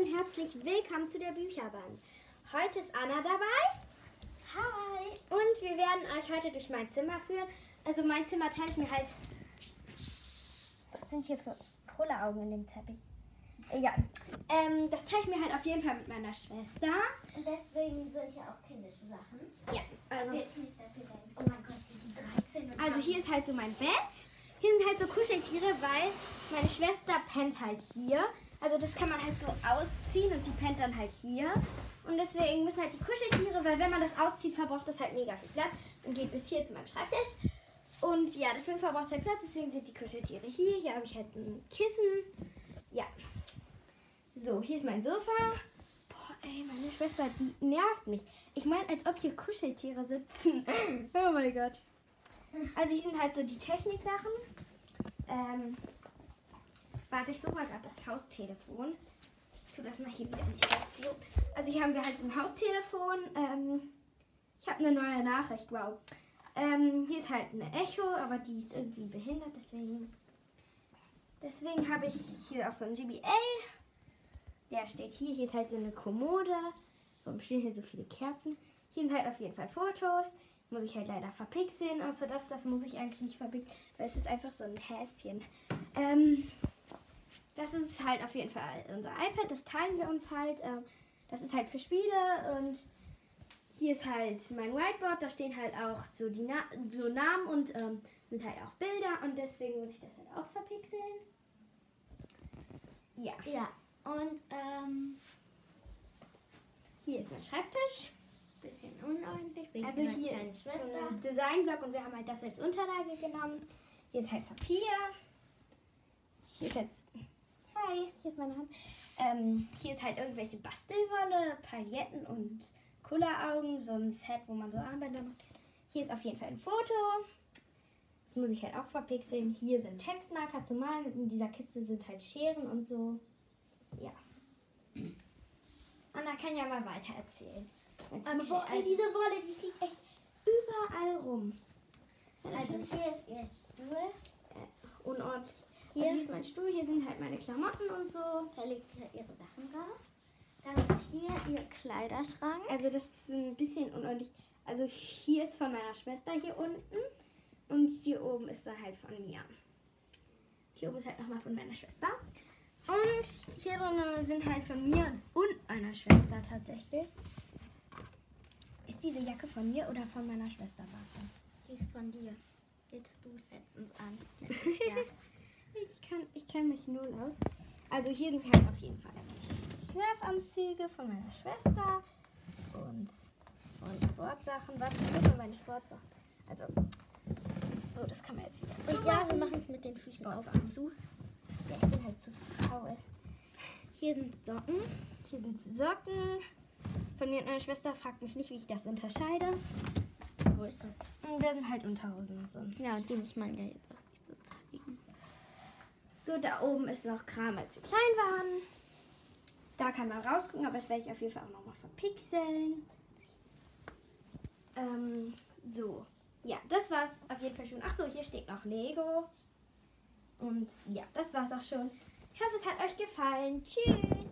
und herzlich willkommen zu der Bücherbahn. Heute ist Anna dabei. Hi. Und wir werden euch heute durch mein Zimmer führen. Also mein Zimmer teile ich mir halt. Was sind hier für Kohleaugen in dem Teppich? Ja, ähm, das teile ich mir halt auf jeden Fall mit meiner Schwester. Und deswegen sind hier auch kindische Sachen. Ja, also, Also jetzt nicht, dass ihr denkt, oh mein Gott, die sind 13 und also hier ist halt so mein Bett. Hier sind halt so Kuscheltiere, weil meine Schwester pennt halt hier. Also das kann man halt so ausziehen und die pennt dann halt hier. Und deswegen müssen halt die Kuscheltiere, weil wenn man das auszieht, verbraucht das halt mega viel Platz und geht bis hier zu meinem Schreibtisch. Und ja, deswegen verbraucht es halt Platz, deswegen sind die Kuscheltiere hier. Hier habe ich halt ein Kissen. Ja. So, hier ist mein Sofa. Boah, ey, meine Schwester, die nervt mich. Ich meine, als ob hier Kuscheltiere sitzen. oh mein Gott. Also hier sind halt so die Techniksachen. Ähm, warte, ich suche mal gerade das Haustelefon. Ich tue das mal hier wieder in die Station. Also hier haben wir halt so ein Haustelefon. Ähm, ich habe eine neue Nachricht, wow. Ähm, hier ist halt eine Echo, aber die ist irgendwie behindert, deswegen. Deswegen habe ich hier auch so ein GBA. Der steht hier. Hier ist halt so eine Kommode. Warum stehen hier so viele Kerzen? Hier sind halt auf jeden Fall Fotos. Muss ich halt leider verpixeln. Außer das, das muss ich eigentlich nicht verpixeln, weil es ist einfach so ein Häschen. Ähm, das ist halt auf jeden Fall unser iPad. Das teilen wir uns halt. Ähm, das ist halt für Spiele und hier ist halt mein Whiteboard. Da stehen halt auch so die Na so Namen und ähm, sind halt auch Bilder und deswegen muss ich das halt auch verpixeln. Ja, Ja, und ähm, hier ist mein Schreibtisch. Bisschen unordentlich wegen Also meiner hier kleinen ist so Schwester. ein Designblock und wir haben halt das als Unterlage genommen. Hier ist halt Papier. Hier ist jetzt. Hi, hier ist meine Hand. Ähm, hier ist halt irgendwelche Bastelwolle, Pailletten und Kulleraugen. So ein Set, wo man so Armbänder macht. Hier ist auf jeden Fall ein Foto. Das muss ich halt auch verpixeln. Hier sind Textmarker zu malen. In dieser Kiste sind halt Scheren und so. Ja. Anna kann ja mal weiter erzählen. Aber boah, ey, diese Wolle, die fliegt echt überall rum. Also hier ist ihr Stuhl. Unordentlich. Hier? Hier ist mein Stuhl, hier sind halt meine Klamotten und so. Da liegt hier ihre Sachen drauf. Dann ist hier ihr Kleiderschrank. Also das ist ein bisschen unordentlich. Also hier ist von meiner Schwester hier unten und hier oben ist dann halt von mir. Hier oben ist halt nochmal von meiner Schwester. Und hier drin sind halt von mir und meiner Schwester tatsächlich. Ist diese Jacke von mir oder von meiner Schwester? Warte. Die ist von dir. Die hattest du letztens an. Letztes Jahr. Ich kann, ich kenn mich null aus. Also hier sind halt auf jeden Fall Schlafanzüge von meiner Schwester und von Sportsachen. Was sind von meine Sportsachen? Also, so, das kann man jetzt wieder Und ja, wir zumachen. machen es mit den Füßen auf und zu. Ja, ich bin halt zu faul. Hier sind Socken. Hier sind Socken von mir und meiner Schwester. Fragt mich nicht, wie ich das unterscheide. Größe. Und da sind halt Unterhosen und so. Ja, und die muss man ja jetzt auch nicht so zeigen. So, da oben ist noch Kram, als wir klein waren. Da kann man rausgucken, aber das werde ich auf jeden Fall auch nochmal verpixeln. Ähm, so. Ja, das war's auf jeden Fall schon. Ach so, hier steht noch Lego. Und ja, das war's auch schon. Ich hoffe, es hat euch gefallen. Tschüss.